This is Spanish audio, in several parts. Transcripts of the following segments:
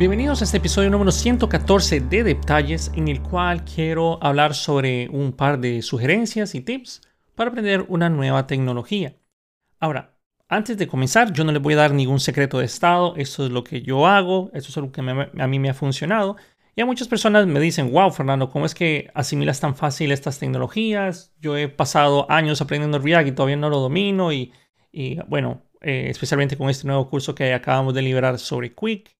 Bienvenidos a este episodio número 114 de Detalles, en el cual quiero hablar sobre un par de sugerencias y tips para aprender una nueva tecnología. Ahora, antes de comenzar, yo no les voy a dar ningún secreto de estado, esto es lo que yo hago, esto es lo que a mí me ha funcionado. Y a muchas personas me dicen, wow, Fernando, ¿cómo es que asimilas tan fácil estas tecnologías? Yo he pasado años aprendiendo React y todavía no lo domino. Y, bueno, eh, especialmente con este nuevo curso que acabamos de liberar sobre Quick.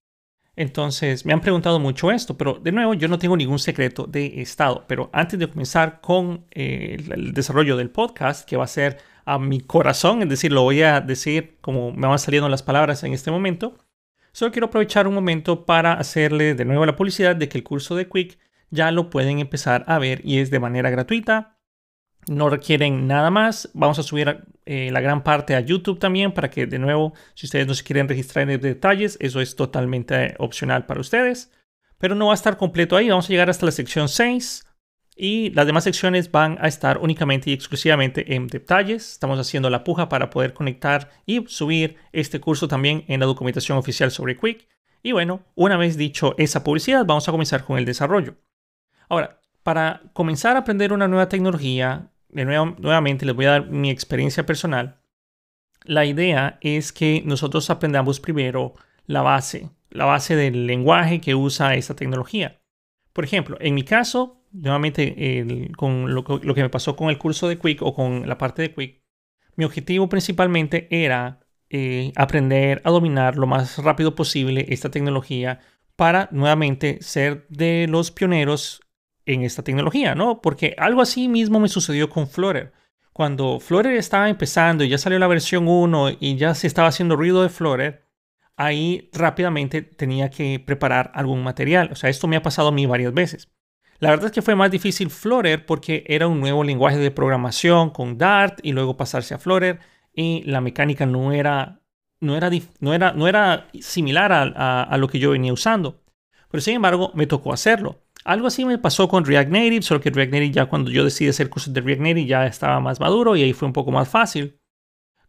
Entonces, me han preguntado mucho esto, pero de nuevo, yo no tengo ningún secreto de estado. Pero antes de comenzar con eh, el, desarrollo del podcast, que va a ser a mi corazón, es decir, lo voy a decir como me van saliendo las palabras en este momento, solo quiero aprovechar un momento para hacerle de nuevo la publicidad de que el curso de Quick ya lo pueden empezar a ver y es de manera gratuita no requieren nada más. Vamos a subir eh, la gran parte a YouTube también para que de nuevo, si ustedes no se quieren registrar en detalles, eso es totalmente opcional para ustedes. Pero no va a estar completo ahí. Vamos a llegar hasta la sección 6 y las demás secciones van a estar únicamente y exclusivamente en detalles. Estamos haciendo la puja para poder conectar y subir este curso también en la documentación oficial sobre Quick. Y bueno, una vez dicho esa publicidad, vamos a comenzar con el desarrollo. Ahora, para comenzar a aprender una nueva tecnología, de nuevo, nuevamente les voy a dar mi experiencia personal. La idea es que nosotros aprendamos primero la base, la base del lenguaje que usa esta tecnología. Por ejemplo, en mi caso, nuevamente con lo, que me pasó con el curso de Quick o con la parte de Quick, mi objetivo principalmente era eh, aprender a dominar lo más rápido posible esta tecnología para nuevamente ser de los pioneros en esta tecnología, ¿no? Porque algo así mismo me sucedió con Flutter. Cuando Flutter estaba empezando y ya salió la versión 1 y ya se estaba haciendo ruido de Flutter, ahí rápidamente tenía que preparar algún material. O sea, esto me ha pasado a mí varias veces. La verdad es que fue más difícil Flutter porque era un nuevo lenguaje de programación con Dart y luego pasarse a Flutter y la mecánica no era, no era, no era, no era similar a, a lo que yo venía usando. Pero sin embargo, me tocó hacerlo. Algo así me pasó con React Native, solo que React Native ya cuando yo decidí hacer cursos de React Native ya estaba más maduro y ahí fue un poco más fácil.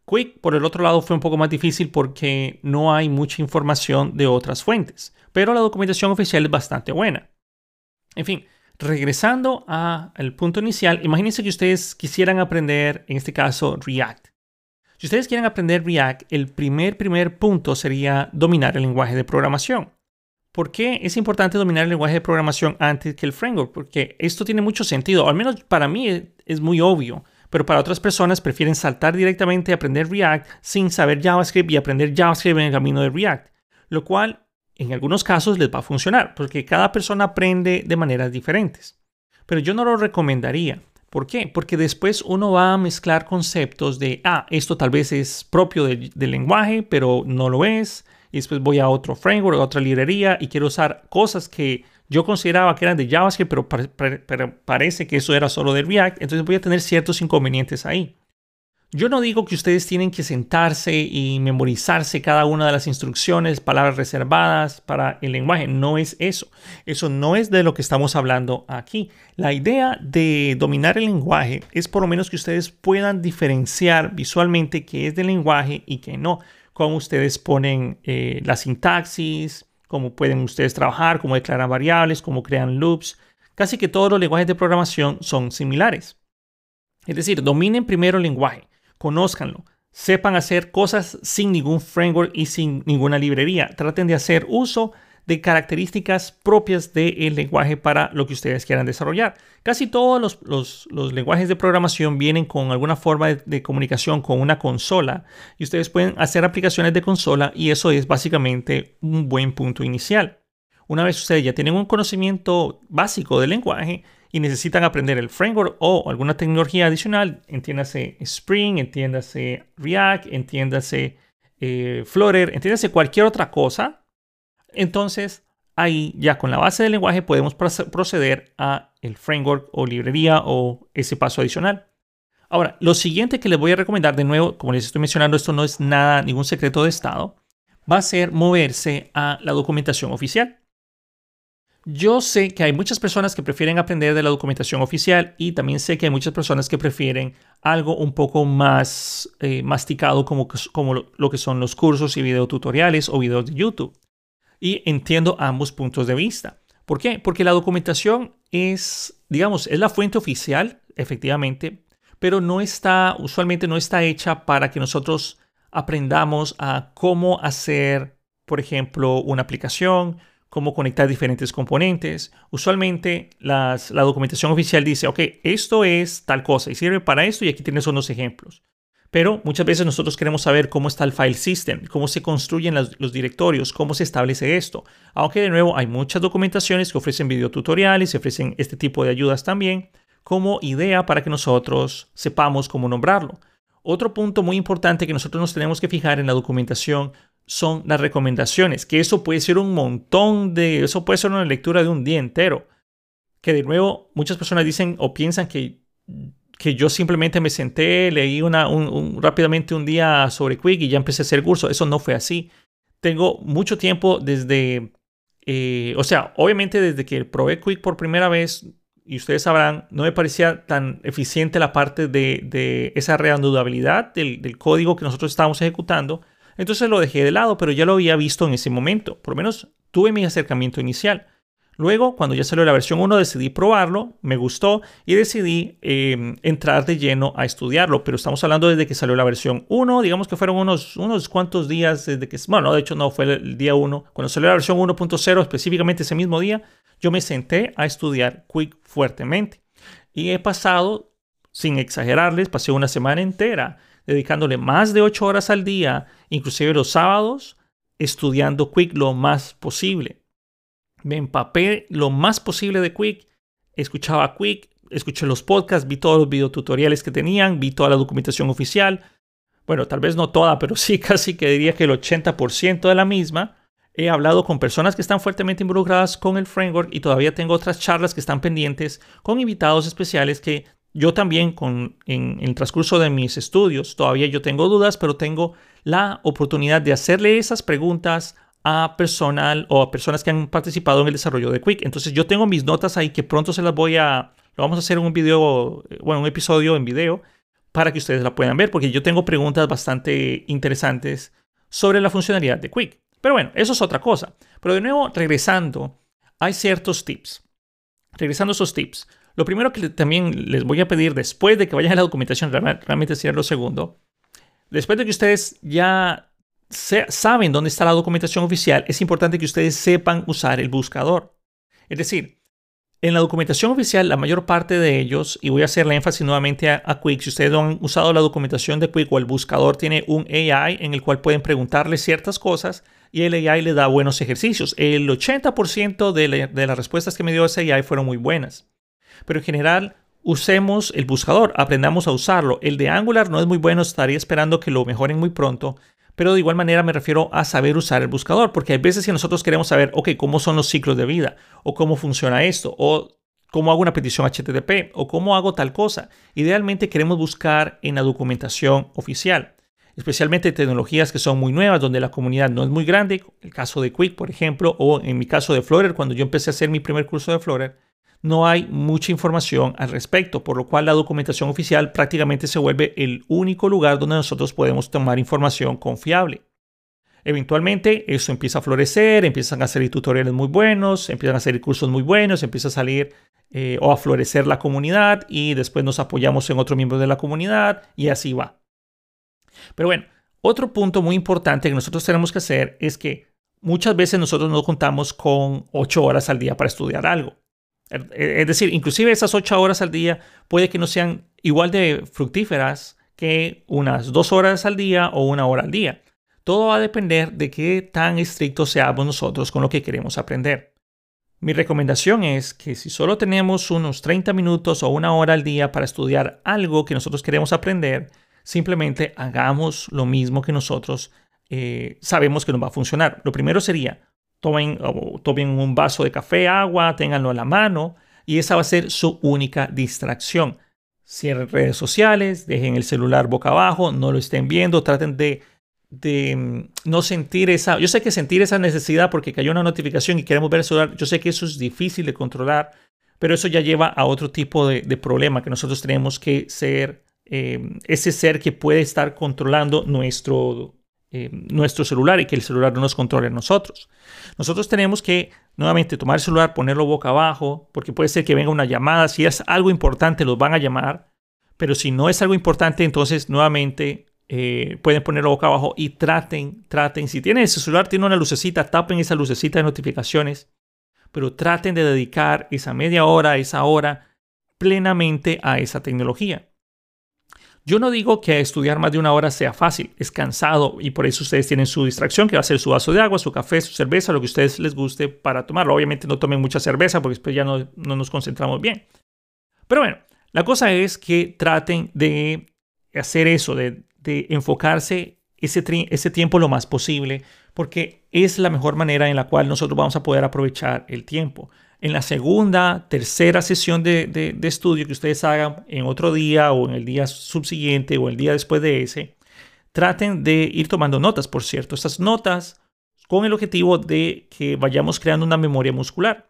Quick, por el otro lado, fue un poco más difícil porque no hay mucha información de otras fuentes, pero la documentación oficial es bastante buena. En fin, regresando al punto inicial, imagínense que ustedes quisieran aprender, en este caso, React. Si ustedes quieren aprender React, el primer, primer punto sería dominar el lenguaje de programación. ¿Por qué es importante dominar el lenguaje de programación antes que el framework? Porque esto tiene mucho sentido, al menos para mí es muy obvio, pero para otras personas prefieren saltar directamente a aprender React sin saber JavaScript y aprender JavaScript en el camino de React, lo cual en algunos casos les va a funcionar, porque cada persona aprende de maneras diferentes. Pero yo no lo recomendaría. ¿Por qué? Porque después uno va a mezclar conceptos de, ah, esto tal vez es propio del lenguaje, pero no lo es y después voy a otro framework, a otra librería y quiero usar cosas que yo consideraba que eran de JavaScript, pero, pero, parece que eso era solo de React, entonces voy a tener ciertos inconvenientes ahí. Yo no digo que ustedes tienen que sentarse y memorizarse cada una de las instrucciones, palabras reservadas para el lenguaje. No es eso. Eso no es de lo que estamos hablando aquí. La idea de dominar el lenguaje es por lo menos que ustedes puedan diferenciar visualmente qué es del lenguaje y qué no cómo ustedes ponen eh, la sintaxis, cómo pueden ustedes trabajar, cómo declaran variables, cómo crean loops. Casi que todos los lenguajes de programación son similares. Es decir, dominen primero el lenguaje, conózcanlo, sepan hacer cosas sin ningún framework y sin ninguna librería. Traten de hacer uso características propias del lenguaje para lo que ustedes quieran desarrollar. Casi todos los, lenguajes de programación vienen con alguna forma de, de, comunicación con una consola y ustedes pueden hacer aplicaciones de consola y eso es básicamente un buen punto inicial. Una vez ustedes ya tienen un conocimiento básico del lenguaje y necesitan aprender el framework o alguna tecnología adicional, entiéndase Spring, entiéndase React, entiéndase eh, Flutter, entiéndase cualquier otra cosa, entonces, ahí ya con la base del lenguaje podemos proceder a el framework o librería o ese paso adicional. Ahora, lo siguiente que les voy a recomendar, de nuevo, como les estoy mencionando, esto no es nada, ningún secreto de estado, va a ser moverse a la documentación oficial. Yo sé que hay muchas personas que prefieren aprender de la documentación oficial y también sé que hay muchas personas que prefieren algo un poco más eh, masticado como, como lo que son los cursos y videotutoriales o videos de YouTube. Y entiendo ambos puntos de vista. ¿Por qué? Porque la documentación es, digamos, es la fuente oficial, efectivamente, pero no está, usualmente no está hecha para que nosotros aprendamos a cómo hacer, por ejemplo, una aplicación, cómo conectar diferentes componentes. Usualmente la documentación oficial dice, ok, esto es tal cosa y sirve para esto y aquí tienes unos ejemplos. Pero muchas veces nosotros queremos saber cómo está el file system, cómo se construyen los directorios, cómo se establece esto. Aunque de nuevo hay muchas documentaciones que ofrecen videotutoriales y ofrecen este tipo de ayudas también como idea para que nosotros sepamos cómo nombrarlo. Otro punto muy importante que nosotros nos tenemos que fijar en la documentación son las recomendaciones, que eso puede ser un montón de, eso puede ser una lectura de un día entero. Que de nuevo muchas personas dicen o piensan que, que yo simplemente me senté, leí una, un, rápidamente un día sobre Quick y ya empecé a hacer curso. Eso no fue así. Tengo mucho tiempo desde, eh, o sea, obviamente desde que probé Quick por primera vez, y ustedes sabrán, no me parecía tan eficiente la parte de, de esa reanudabilidad del, del código que nosotros estábamos ejecutando entonces lo dejé de lado, pero ya lo había visto en ese momento. Por lo menos tuve mi acercamiento inicial. Luego, cuando ya salió la versión 1, decidí probarlo, me gustó y decidí em, entrar de lleno a estudiarlo. Pero estamos hablando desde que salió la versión 1, digamos que fueron unos, unos cuantos días desde que... Bueno, de hecho no, fue el día 1. Cuando salió la versión 1.0, específicamente ese mismo día, yo me senté a estudiar Quick fuertemente. Y he pasado, sin exagerarles, pasé una semana entera dedicándole más de 8 horas al día, inclusive los sábados, estudiando Quick lo más posible. Me empapé lo más posible de Quick, escuchaba Quick, escuché los podcasts, vi todos los videotutoriales que tenían, vi toda la documentación oficial. Bueno, tal vez no toda, pero sí casi que diría que el 80% de la misma. He hablado con personas que están fuertemente involucradas con el framework y todavía tengo otras charlas que están pendientes con invitados especiales que yo también con, en, el transcurso de mis estudios, todavía yo tengo dudas, pero tengo la oportunidad de hacerle esas preguntas a personal o a personas que han participado en el desarrollo de Quick. Entonces yo tengo mis notas ahí que pronto se las voy a, lo vamos a hacer en un video, bueno, un episodio en video para que ustedes la puedan ver, porque yo tengo preguntas bastante interesantes sobre la funcionalidad de Quick. Pero bueno, eso es otra cosa. Pero de nuevo, regresando, hay ciertos tips. Regresando a esos tips. Lo primero que también les voy a pedir después de que vayan a la documentación, realmente sería lo segundo, después de que ustedes ya saben dónde está la documentación oficial, es importante que ustedes sepan usar el buscador. Es decir, en la documentación oficial, la mayor parte de ellos, y voy a hacer la énfasis nuevamente a, a, Quick, si ustedes no han usado la documentación de Quick o el buscador tiene un AI en el cual pueden preguntarle ciertas cosas y el AI le da buenos ejercicios. El 80% de, de las respuestas que me dio ese AI fueron muy buenas pero en general usemos el buscador, aprendamos a usarlo. El de Angular no es muy bueno, estaría esperando que lo mejoren muy pronto, pero de igual manera me refiero a saber usar el buscador, porque hay veces que nosotros queremos saber, ok, cómo son los ciclos de vida, o cómo funciona esto, o cómo hago una petición HTTP, o cómo hago tal cosa. Idealmente queremos buscar en la documentación oficial, especialmente tecnologías que son muy nuevas, donde la comunidad no es muy grande, el caso de Quick, por ejemplo, o en mi caso de Flutter, cuando yo empecé a hacer mi primer curso de Flutter, no hay mucha información al respecto, por lo cual la documentación oficial prácticamente se vuelve el único lugar donde nosotros podemos tomar información confiable. Eventualmente eso empieza a florecer, empiezan a salir tutoriales muy buenos, empiezan a salir cursos muy buenos, empieza a salir eh, o a florecer la comunidad y después nos apoyamos en otro miembro de la comunidad y así va. Pero bueno, otro punto muy importante que nosotros tenemos que hacer es que muchas veces nosotros no contamos con 8 horas al día para estudiar algo. Es decir, inclusive esas ocho horas al día puede que no sean igual de fructíferas que unas dos horas al día o una hora al día. Todo va a depender de qué tan estrictos seamos nosotros con lo que queremos aprender. Mi recomendación es que si solo tenemos unos 30 minutos o una hora al día para estudiar algo que nosotros queremos aprender, simplemente hagamos lo mismo que nosotros eh, sabemos que nos va a funcionar. Lo primero sería tomen, tomen un vaso de café, agua, ténganlo a la mano y esa va a ser su única distracción. Cierren redes sociales, dejen el celular boca abajo, no lo estén viendo, traten de, de mm, no sentir esa, yo sé que sentir esa necesidad porque cayó una notificación y queremos ver el celular, yo sé que eso es difícil de controlar, pero eso ya lleva a otro tipo de, problema que nosotros tenemos que ser eh, ese ser que puede estar controlando nuestro eh, nuestro celular y que el celular no nos controle a nosotros. Nosotros tenemos que nuevamente tomar el celular, ponerlo boca abajo, porque puede ser que venga una llamada. Si es algo importante, los van a llamar. Pero si no es algo importante, entonces nuevamente eh, pueden ponerlo boca abajo y traten, traten. Si tienen ese celular, tiene una lucecita, tapen esa lucecita de notificaciones. Pero traten de dedicar esa media hora, esa hora, plenamente a esa tecnología. Yo no digo que estudiar más de una hora sea fácil, es cansado y por eso ustedes tienen su distracción, que va a ser su vaso de agua, su café, su cerveza, lo que ustedes les guste para tomarlo. Obviamente no tomen mucha cerveza porque después ya no, nos concentramos bien. Pero bueno, la cosa es que traten de hacer eso, de, enfocarse ese tiempo lo más posible, porque es la mejor manera en la cual nosotros vamos a poder aprovechar el tiempo en la segunda, tercera sesión de, estudio que ustedes hagan en otro día o en el día subsiguiente o el día después de ese, traten de ir tomando notas, por cierto. Estas notas con el objetivo de que vayamos creando una memoria muscular.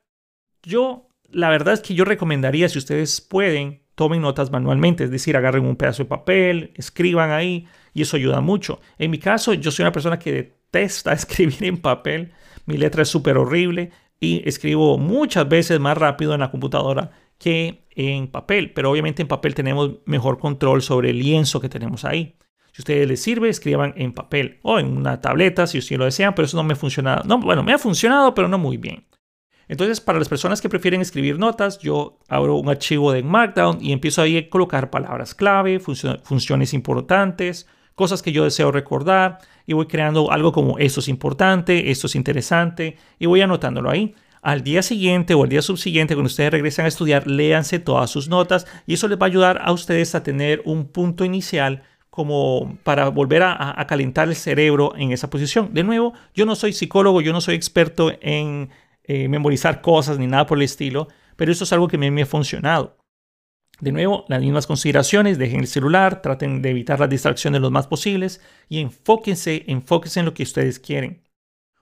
Yo, la verdad es que yo recomendaría, si ustedes pueden, tomen notas manualmente, es decir, agarren un pedazo de papel, escriban ahí y eso ayuda mucho. En mi caso, yo soy una persona que detesta escribir en papel, mi letra es súper horrible y escribo muchas veces más rápido en la computadora que en papel, pero obviamente en papel tenemos mejor control sobre el lienzo que tenemos ahí. Si a ustedes les sirve, escriban en papel o en una tableta si ustedes lo desean, pero eso no me ha funcionado. No, bueno, me ha funcionado, pero no muy bien. Entonces, para las personas que prefieren escribir notas, yo abro un archivo de Markdown y empiezo ahí a colocar palabras clave, funciones importantes, cosas que yo deseo recordar y voy creando algo como esto es importante, esto es interesante y voy anotándolo ahí. Al día siguiente o al día subsiguiente, cuando ustedes regresan a estudiar, léanse todas sus notas y eso les va a ayudar a ustedes a tener un punto inicial como para volver a, calentar el cerebro en esa posición. De nuevo, yo no soy psicólogo, yo no soy experto en eh, memorizar cosas ni nada por el estilo, pero eso es algo que a mí me ha funcionado. De nuevo, las mismas consideraciones, dejen el celular, traten de evitar las distracciones lo más posibles y enfóquense, enfóquense en lo que ustedes quieren.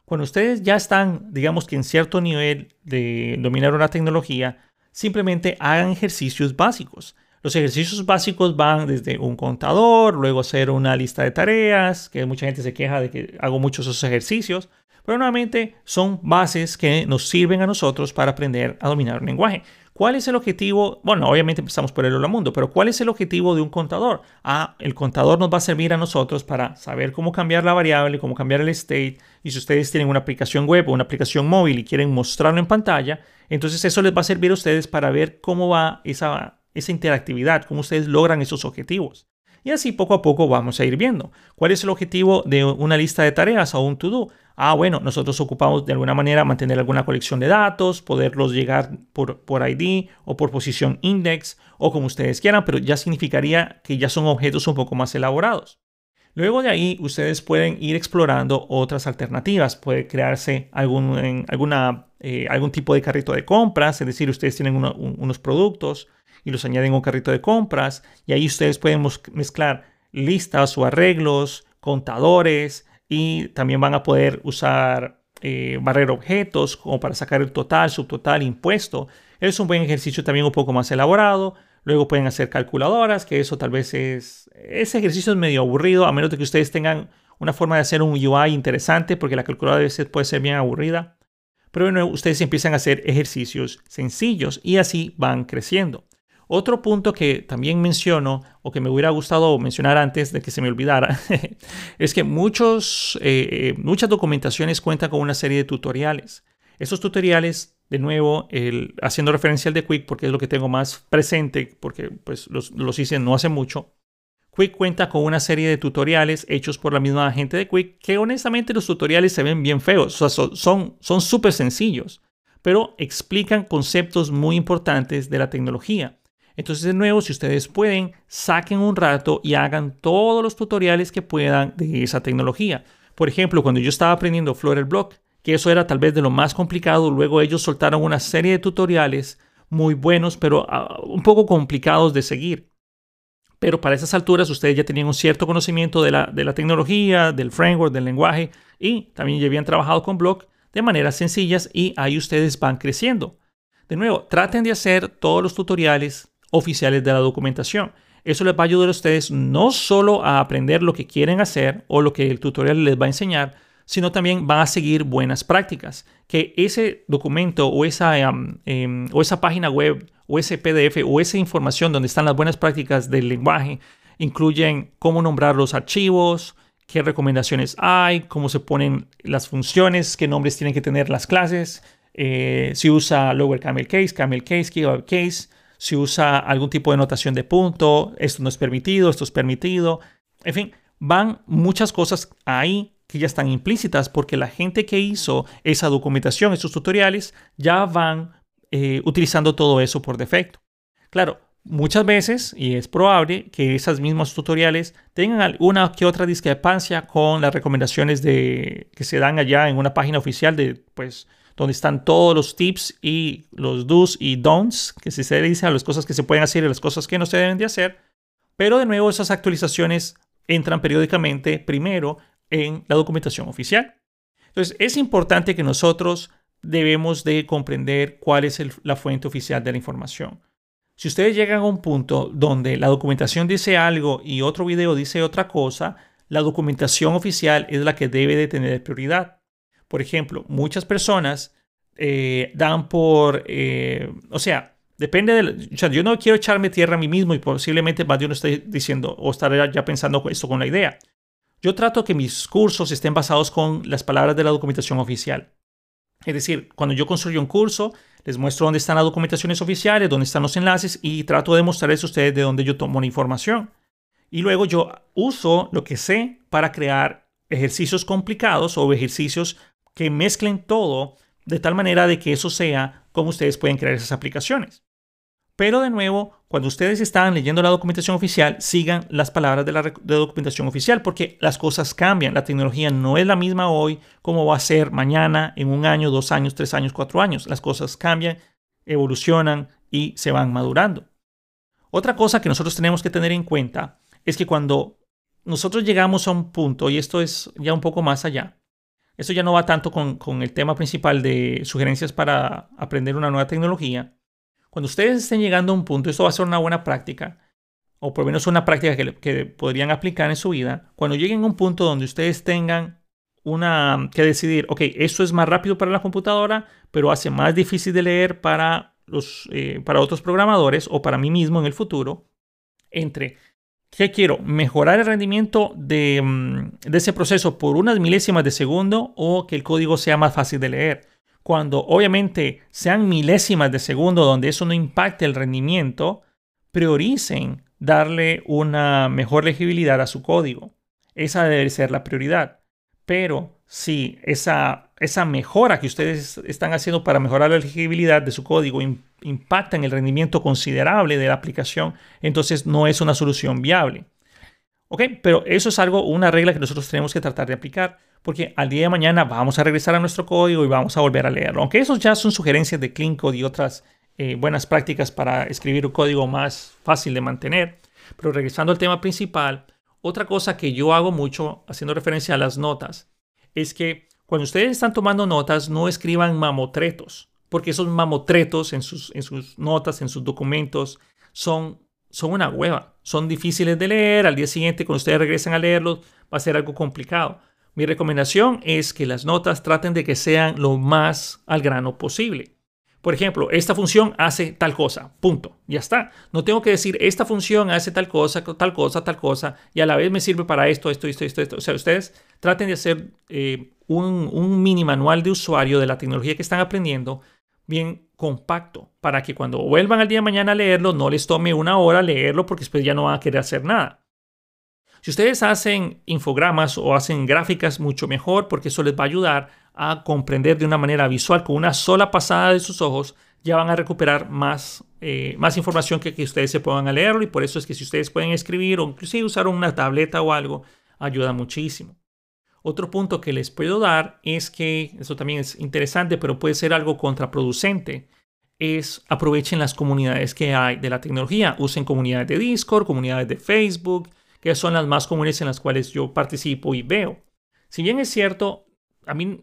Cuando ustedes ya están, digamos que en cierto nivel de dominar una tecnología, simplemente hagan ejercicios básicos. Los ejercicios básicos van desde un contador, luego hacer una lista de tareas, que mucha gente se queja de que hago muchos esos ejercicios, pero nuevamente son bases que nos sirven a nosotros para aprender a dominar un lenguaje. ¿Cuál es el objetivo? Bueno, obviamente empezamos por el hola mundo, pero ¿cuál es el objetivo de un contador? Ah, el contador nos va a servir a nosotros para saber cómo cambiar la variable, cómo cambiar el state. Y si ustedes tienen una aplicación web o una aplicación móvil y quieren mostrarlo en pantalla, entonces eso les va a servir a ustedes para ver cómo va esa, esa interactividad, cómo ustedes logran esos objetivos. Y así poco a poco vamos a ir viendo. ¿Cuál es el objetivo de una lista de tareas o un to-do? Ah, bueno, nosotros ocupamos de alguna manera mantener alguna colección de datos, poderlos llegar por, por ID o por posición index o como ustedes quieran, pero ya significaría que ya son objetos un poco más elaborados. Luego de ahí, ustedes pueden ir explorando otras alternativas. Puede crearse algún, eh, algún tipo de carrito de compras, es decir, ustedes tienen unos productos y los añaden a un carrito de compras y ahí ustedes pueden mezclar listas o arreglos, contadores, y también van a poder usar eh, barrer objetos como para sacar el total, subtotal, impuesto. Es un buen ejercicio también un poco más elaborado. Luego pueden hacer calculadoras, que eso tal vez es... Ese ejercicio es medio aburrido, a menos de que ustedes tengan una forma de hacer un UI interesante, porque la calculadora a veces puede ser bien aburrida. Pero bueno, ustedes empiezan a hacer ejercicios sencillos y así van creciendo. Otro punto que también menciono o que me hubiera gustado mencionar antes de que se me olvidara es que muchos, eh, eh, muchas documentaciones cuentan con una serie de tutoriales. Esos tutoriales, de nuevo, haciendo referencia al de Quick porque es lo que tengo más presente porque pues, los, hice no hace mucho. Quick cuenta con una serie de tutoriales hechos por la misma gente de Quick que honestamente los tutoriales se ven bien feos, son súper sencillos, pero explican conceptos muy importantes de la tecnología. Entonces, de nuevo, si ustedes pueden, saquen un rato y hagan todos los tutoriales que puedan de esa tecnología. Por ejemplo, cuando yo estaba aprendiendo Flutter Block, que eso era tal vez de lo más complicado, luego ellos soltaron una serie de tutoriales muy buenos, pero ah, un poco complicados de seguir. Pero para esas alturas ustedes ya tenían un cierto conocimiento de la, de la tecnología, del framework, del lenguaje y también ya habían trabajado con Block de maneras sencillas y ahí ustedes van creciendo. De nuevo, traten de hacer todos los tutoriales oficiales de la documentación. Eso les va a ayudar a ustedes no solo a aprender lo que quieren hacer o lo que el tutorial les va a enseñar, sino también van a seguir buenas prácticas. Que ese documento o esa, em, o esa página web o ese PDF o esa información donde están las buenas prácticas del lenguaje incluyen cómo nombrar los archivos, qué recomendaciones hay, cómo se ponen las funciones, qué nombres tienen que tener las clases, eh, si usa lower camel case, camel case, keyword case, si usa algún tipo de notación de punto, esto no es permitido, esto es permitido. En fin, van muchas cosas ahí que ya están implícitas porque la gente que hizo esa documentación, esos tutoriales, ya van eh, utilizando todo eso por defecto. Claro, muchas veces, y es probable que esos mismos tutoriales tengan alguna que otra discrepancia con las recomendaciones de, que se dan allá en una página oficial de, pues, donde están todos los tips y los do's y don'ts, que se dice a las cosas que se pueden hacer y las cosas que no se deben de hacer. Pero de nuevo, esas actualizaciones entran periódicamente primero en la documentación oficial. Entonces, es importante que nosotros debemos de comprender cuál es la fuente oficial de la información. Si ustedes llegan a un punto donde la documentación dice algo y otro video dice otra cosa, la documentación oficial es la que debe de tener prioridad. Por ejemplo, muchas personas eh, dan por, eh, o sea, depende de, o sea, yo no quiero echarme tierra a mí mismo y posiblemente más de uno esté diciendo o estaré ya pensando esto con la idea. Yo trato que mis cursos estén basados con las palabras de la documentación oficial. Es decir, cuando yo construyo un curso, les muestro dónde están las documentaciones oficiales, dónde están los enlaces y trato de mostrarles a ustedes de dónde yo tomo la información. Y luego yo uso lo que sé para crear ejercicios complicados o ejercicios que mezclen todo de tal manera de que eso sea como ustedes pueden crear esas aplicaciones. Pero de nuevo, cuando ustedes están leyendo la documentación oficial, sigan las palabras de la documentación oficial porque las cosas cambian. La tecnología no es la misma hoy como va a ser mañana, en un año, dos años, tres años, cuatro años. Las cosas cambian, evolucionan y se van madurando. Otra cosa que nosotros tenemos que tener en cuenta es que cuando nosotros llegamos a un punto, y esto es ya un poco más allá, esto ya no va tanto con, el tema principal de sugerencias para aprender una nueva tecnología. Cuando ustedes estén llegando a un punto, esto va a ser una buena práctica, o por lo menos una práctica que, que podrían aplicar en su vida. Cuando lleguen a un punto donde ustedes tengan una que decidir, ok, esto es más rápido para la computadora, pero hace más difícil de leer para, los, eh, para otros programadores o para mí mismo en el futuro, entre ¿Qué quiero? ¿Mejorar el rendimiento mm, de, ese proceso por unas milésimas de segundo o que el código sea más fácil de leer? Cuando obviamente sean milésimas de segundo donde eso no impacte el rendimiento, prioricen darle una mejor legibilidad a su código. Esa debe ser la prioridad. Pero si esa, esa mejora que ustedes están haciendo para mejorar la legibilidad de su código impacta en el rendimiento considerable de la aplicación, entonces no es una solución viable. ¿Ok? Pero eso es algo, una regla que nosotros tenemos que tratar de aplicar, porque al día de mañana vamos a regresar a nuestro código y vamos a volver a leerlo. Aunque esos ya son sugerencias de Clean Code y otras eh, buenas prácticas para escribir un código más fácil de mantener. Pero regresando al tema principal, otra cosa que yo hago mucho, haciendo referencia a las notas, es que cuando ustedes están tomando notas, no escriban mamotretos porque esos mamotretos en sus, en sus notas, en sus documentos, son, son una hueva. Son difíciles de leer. Al día siguiente, cuando ustedes regresen a leerlos, va a ser algo complicado. Mi recomendación es que las notas traten de que sean lo más al grano posible. Por ejemplo, esta función hace tal cosa, punto, ya está. No tengo que decir, esta función hace tal cosa, tal cosa, tal cosa, y a la vez me sirve para esto, esto, esto, esto, esto. O sea, ustedes traten de hacer eh, un, mini manual de usuario de la tecnología que están aprendiendo bien compacto para que cuando vuelvan al día de mañana a leerlo no les tome una hora leerlo porque después ya no van a querer hacer nada. Si ustedes hacen infogramas o hacen gráficas mucho mejor porque eso les va a ayudar a comprender de una manera visual con una sola pasada de sus ojos ya van a recuperar más, eh, información que que ustedes se pongan a leerlo y por eso es que si ustedes pueden escribir o inclusive usar una tableta o algo ayuda muchísimo. Otro punto que les puedo dar es que, eso también es interesante, pero puede ser algo contraproducente, es aprovechen las comunidades que hay de la tecnología. Usen comunidades de Discord, comunidades de Facebook, que son las más comunes en las cuales yo participo y veo. Si bien es cierto, a mí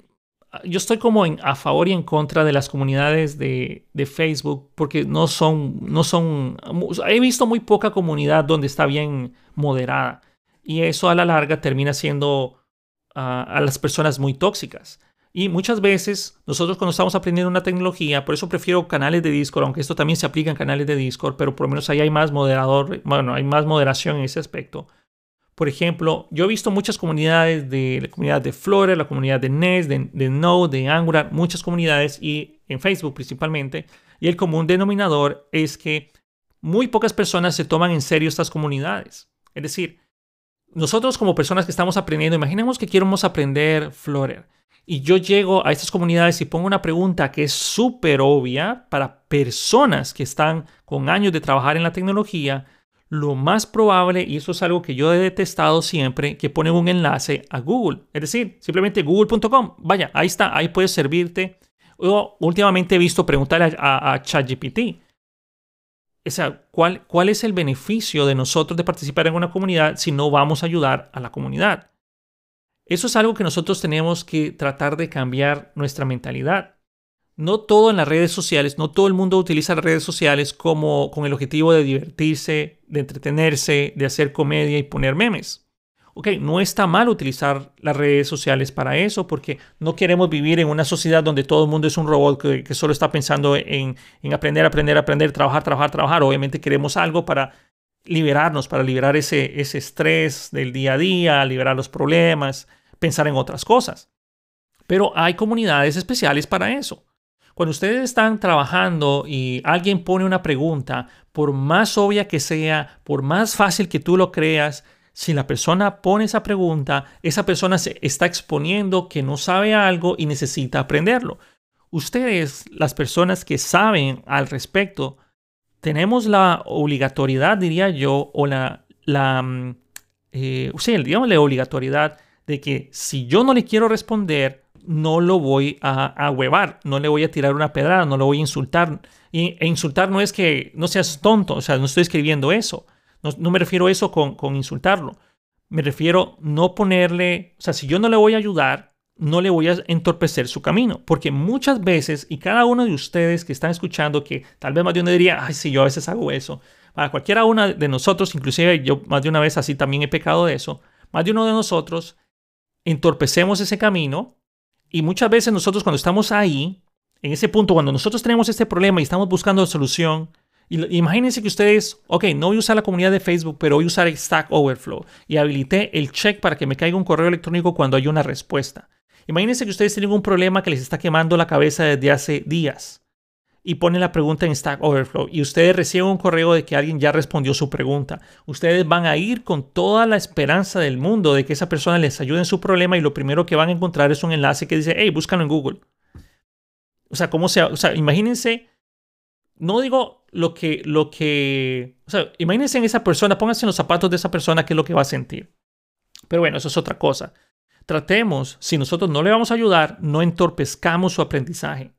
yo estoy como en, a favor y en contra de las comunidades de, de, Facebook porque no son, no son, he visto muy poca comunidad donde está bien moderada y eso a la larga termina siendo a las personas muy tóxicas. Y muchas veces nosotros cuando estamos aprendiendo una tecnología, por eso prefiero canales de Discord, aunque esto también se aplica en canales de Discord, pero por lo menos ahí hay más moderador, bueno, hay más moderación en ese aspecto. Por ejemplo, yo he visto muchas comunidades de la comunidad de Flutter, la comunidad de Nest, de, de, Node, de Angular, muchas comunidades y en Facebook principalmente. Y el común denominador es que muy pocas personas se toman en serio estas comunidades. Es decir, nosotros como personas que estamos aprendiendo, imaginemos que queremos aprender Flutter. Y yo llego a estas comunidades y pongo una pregunta que es súper obvia para personas que están con años de trabajar en la tecnología lo más probable, y eso es algo que yo he detestado siempre, que ponen un enlace a Google. Es decir, simplemente google.com. Vaya, ahí está, ahí puedes servirte. O últimamente he visto preguntarle a, ChatGPT. O sea, ¿cuál, ¿cuál es el beneficio de nosotros de participar en una comunidad si no vamos a ayudar a la comunidad? Eso es algo que nosotros tenemos que tratar de cambiar nuestra mentalidad no todo en las redes sociales, no todo el mundo utiliza las redes sociales como con el objetivo de divertirse, de entretenerse, de hacer comedia y poner memes. Ok, no está mal utilizar las redes sociales para eso porque no queremos vivir en una sociedad donde todo el mundo es un robot que, solo está pensando en, aprender, aprender, aprender, trabajar, trabajar, trabajar. Obviamente queremos algo para liberarnos, para liberar ese, ese estrés del día a día, liberar los problemas, pensar en otras cosas. Pero hay comunidades especiales para eso. Cuando ustedes están trabajando y alguien pone una pregunta, por más obvia que sea, por más fácil que tú lo creas, si la persona pone esa pregunta, esa persona se está exponiendo que no sabe algo y necesita aprenderlo. Ustedes, las personas que saben al respecto, tenemos la obligatoriedad, diría yo, o la, la mm, eh, sí, digamos la obligatoriedad de que si yo no le quiero responder, no lo voy a, huevar, no le voy a tirar una pedrada, no lo voy a insultar. Y, e insultar no es que no seas tonto, o sea, no estoy escribiendo eso. No, me refiero a eso con, con insultarlo. Me refiero no ponerle, o sea, si yo no le voy a ayudar, no le voy a entorpecer su camino. Porque muchas veces, y cada uno de ustedes que están escuchando, que tal vez más de uno diría, ay, sí, yo a veces hago eso. Para cualquiera una de nosotros, inclusive yo más de una vez así también he pecado de eso, más de uno de nosotros entorpecemos ese camino y muchas veces nosotros cuando estamos ahí, en ese punto, cuando nosotros tenemos este problema y estamos buscando solución, imagínense que ustedes, ok, no voy a usar la comunidad de Facebook, pero voy a usar Stack Overflow y habilité el check para que me caiga un correo electrónico cuando hay una respuesta. Imagínense que ustedes tienen un problema que les está quemando la cabeza desde hace días y ponen la pregunta en Stack Overflow y ustedes reciben un correo de que alguien ya respondió su pregunta. Ustedes van a ir con toda la esperanza del mundo de que esa persona les ayude en su problema y lo primero que van a encontrar es un enlace que dice, hey, búscalo en Google. O sea, ¿cómo sea? O sea, imagínense, no digo lo que, lo que, o sea, imagínense en esa persona, pónganse en los zapatos de esa persona, qué es lo que va a sentir. Pero bueno, eso es otra cosa. Tratemos, si nosotros no le vamos a ayudar, no entorpezcamos su aprendizaje.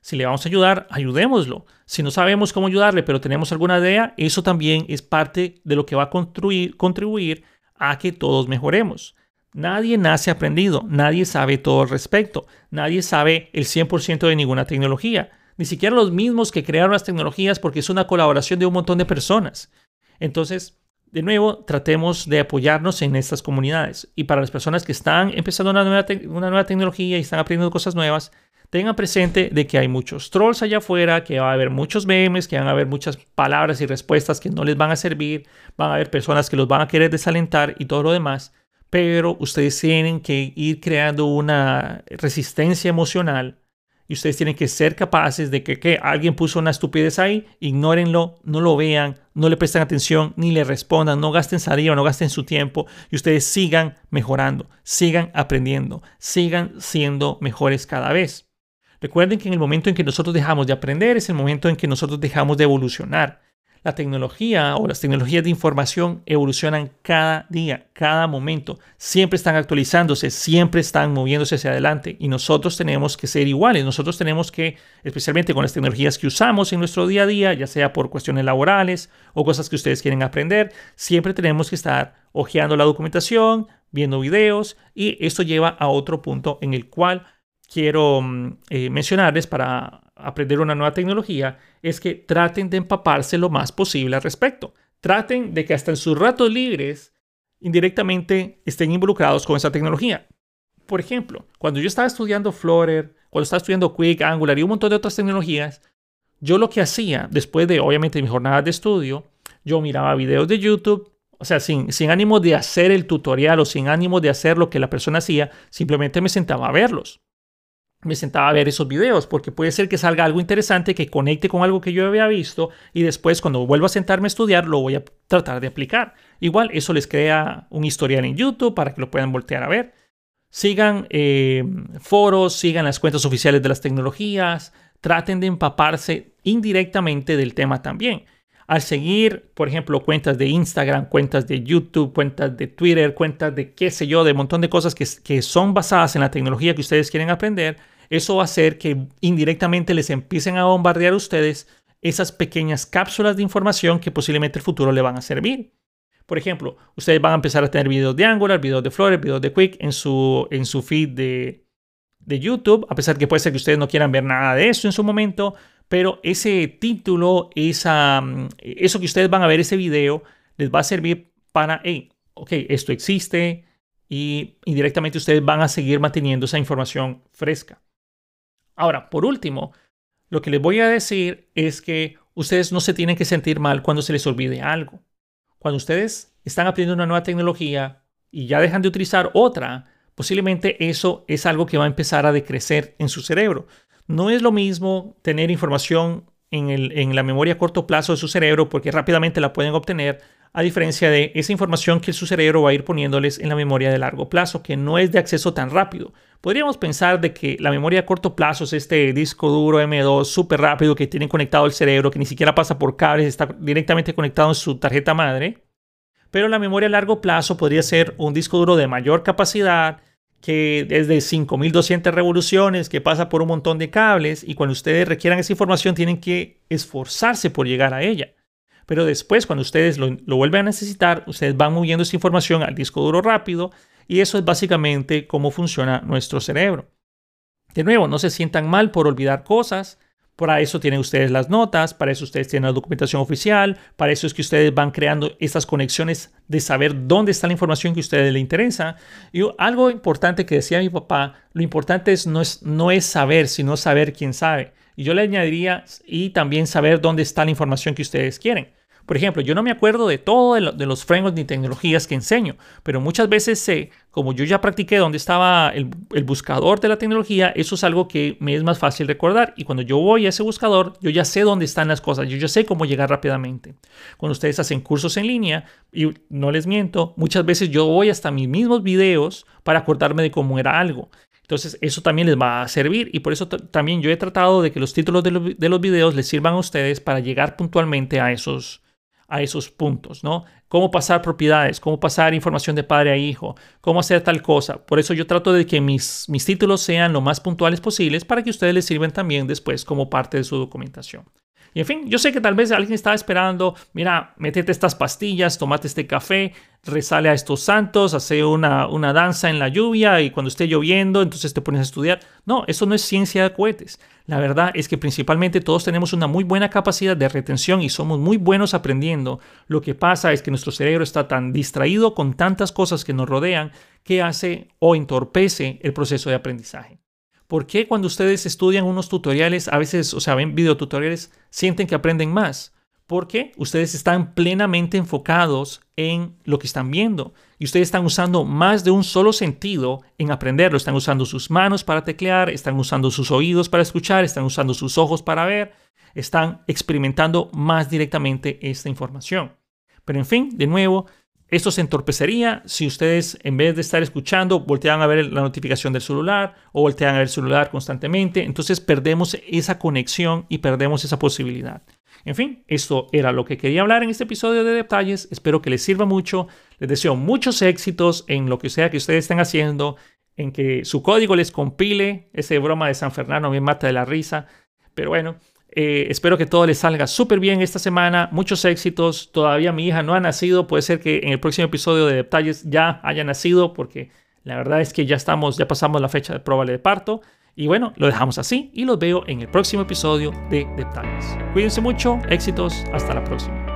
Si le vamos a ayudar, ayudémoslo. Si no sabemos cómo ayudarle, pero tenemos alguna idea, eso también es parte de lo que va a contribuir a que todos mejoremos. Nadie nace aprendido, nadie sabe todo al respecto, nadie sabe el 100% de ninguna tecnología, ni siquiera los mismos que crearon las tecnologías porque es una colaboración de un montón de personas. Entonces, de nuevo, tratemos de apoyarnos en estas comunidades. Y para las personas que están empezando una nueva, una nueva tecnología y están aprendiendo cosas nuevas, tengan presente de que hay muchos trolls allá afuera, que va a haber muchos memes, que van a haber muchas palabras y respuestas que no les van a servir, van a haber personas que los van a querer desalentar y todo lo demás, pero ustedes tienen que ir creando una resistencia emocional y ustedes tienen que ser capaces de que, alguien puso una estupidez ahí, ignórenlo, no lo vean, no le presten atención, ni le respondan, no gasten saliva, no gasten su tiempo y ustedes sigan mejorando, sigan aprendiendo, sigan siendo mejores cada vez. Recuerden que en el momento en que nosotros dejamos de aprender es el momento en que nosotros dejamos de evolucionar. La tecnología o las tecnologías de información evolucionan cada día, cada momento. Siempre están actualizándose, siempre están moviéndose hacia adelante y nosotros tenemos que ser iguales. Nosotros tenemos que, especialmente con las tecnologías que usamos en nuestro día a día, ya sea por cuestiones laborales o cosas que ustedes quieren aprender, siempre tenemos que estar hojeando la documentación, viendo videos y esto lleva a otro punto en el cual quiero mm, eh, mencionarles para aprender una nueva tecnología es que traten de empaparse lo más posible al respecto. Traten de que hasta en sus ratos libres indirectamente estén involucrados con esa tecnología. Por ejemplo, cuando yo estaba estudiando Flutter, cuando estaba estudiando Quick, Angular y un montón de otras tecnologías, yo lo que hacía, después de obviamente mi jornada de estudio, yo miraba videos de YouTube, o sea, sin, sin ánimo de hacer el tutorial o sin ánimo de hacer lo que la persona hacía, simplemente me sentaba a verlos. Me sentaba a ver esos videos porque puede ser que salga algo interesante que conecte con algo que yo había visto y después cuando vuelva a sentarme a estudiar lo voy a tratar de aplicar. Igual eso les crea un historial en YouTube para que lo puedan voltear a ver. Sigan eh, foros, sigan las cuentas oficiales de las tecnologías, traten de empaparse indirectamente del tema también. Al seguir, por ejemplo, cuentas de Instagram, cuentas de YouTube, cuentas de Twitter, cuentas de qué sé yo, de un montón de cosas que, que son basadas en la tecnología que ustedes quieren aprender, eso va a hacer que indirectamente les empiecen a bombardear a ustedes esas pequeñas cápsulas de información que posiblemente el futuro le van a servir. Por ejemplo, ustedes van a empezar a tener videos de Angular, videos de Flutter, videos de Quick en su, en su feed de, de YouTube, a pesar que puede ser que ustedes no quieran ver nada de eso en su momento, pero ese título, esa, mm, eso que ustedes van a ver, ese video, les va a servir para, hey, ok, esto existe y indirectamente ustedes van a seguir manteniendo esa información fresca. Ahora, por último, lo que les voy a decir es que ustedes no se tienen que sentir mal cuando se les olvide algo. Cuando ustedes están aprendiendo una nueva tecnología y ya dejan de utilizar otra, posiblemente eso es algo que va a empezar a decrecer en su cerebro. No es lo mismo tener información en, la memoria a corto plazo de su cerebro porque rápidamente la pueden obtener, a diferencia de esa información que su cerebro va a ir poniéndoles en la memoria de largo plazo, que no es de acceso tan rápido. Podríamos pensar de que la memoria a corto plazo es este disco duro M2 súper rápido que tiene conectado el cerebro, que ni siquiera pasa por cables, está directamente conectado en su tarjeta madre pero la memoria a largo plazo podría ser un disco duro de mayor capacidad, que es de 5200 revoluciones, que pasa por un montón de cables y cuando ustedes requieran esa información tienen que esforzarse por llegar a ella. Pero después, cuando ustedes lo, vuelven a necesitar, ustedes van moviendo esa información al disco duro rápido y eso es básicamente cómo funciona nuestro cerebro. De nuevo, no se sientan mal por olvidar cosas. Para eso tienen ustedes las notas, para eso ustedes tienen la documentación oficial, para eso es que ustedes van creando estas conexiones de saber dónde está la información que a ustedes les interesa. Y algo importante que decía mi papá, lo importante es no, es no es saber, sino saber quién sabe. Y yo le añadiría y también saber dónde está la información que ustedes quieren. Por ejemplo, yo no me acuerdo de todo de, los frameworks ni tecnologías que enseño, pero muchas veces sé, como yo ya practiqué dónde estaba el, buscador de la tecnología, eso es algo que me es más fácil recordar. Y cuando yo voy a ese buscador, yo ya sé dónde están las cosas, yo ya sé cómo llegar rápidamente. Cuando ustedes hacen cursos en línea, y no les miento, muchas veces yo voy hasta mis mismos videos para acordarme de cómo era algo. Entonces, eso también les va a servir y por eso también yo he tratado de que los títulos de, de, los videos les sirvan a ustedes para llegar puntualmente a esos, a esos puntos, ¿no? Cómo pasar propiedades, cómo pasar información de padre a hijo, cómo hacer tal cosa. Por eso yo trato de que mis, mis títulos sean lo más puntuales posibles para que ustedes les sirvan también después como parte de su documentación. Y en fin, yo sé que tal vez alguien estaba esperando, mira, métete estas pastillas, tomate este café, resale a estos santos, hace una, una danza en la lluvia y cuando esté lloviendo, entonces te pones a estudiar. No, eso no es ciencia de cohetes. La verdad es que principalmente todos tenemos una muy buena capacidad de retención y somos muy buenos aprendiendo. Lo que pasa es que nuestro cerebro está tan distraído con tantas cosas que nos rodean que hace o entorpece el proceso de aprendizaje. ¿Por qué cuando ustedes estudian unos tutoriales, a veces, o sea, ven videotutoriales, sienten que aprenden más? Porque ustedes están plenamente enfocados en lo que están viendo y ustedes están usando más de un solo sentido en aprenderlo. Están usando sus manos para teclear, están usando sus oídos para escuchar, están usando sus ojos para ver, están experimentando más directamente esta información. Pero en fin, de nuevo, esto se entorpecería si ustedes, en vez de estar escuchando, voltean a ver la notificación del celular o voltean a ver el celular constantemente. Entonces perdemos esa conexión y perdemos esa posibilidad. En fin, esto era lo que quería hablar en este episodio de detalles. Espero que les sirva mucho. Les deseo muchos éxitos en lo que sea que ustedes estén haciendo, en que su código les compile. Ese broma de San Fernando me mata de la risa. Pero bueno, eh, espero que todo les salga súper bien esta semana. Muchos éxitos. Todavía mi hija no ha nacido. Puede ser que en el próximo episodio de detalles ya haya nacido porque la verdad es que ya estamos, ya pasamos la fecha de prueba de parto. Y bueno, lo dejamos así y los veo en el próximo episodio de Detalles. Cuídense mucho, éxitos, hasta la próxima.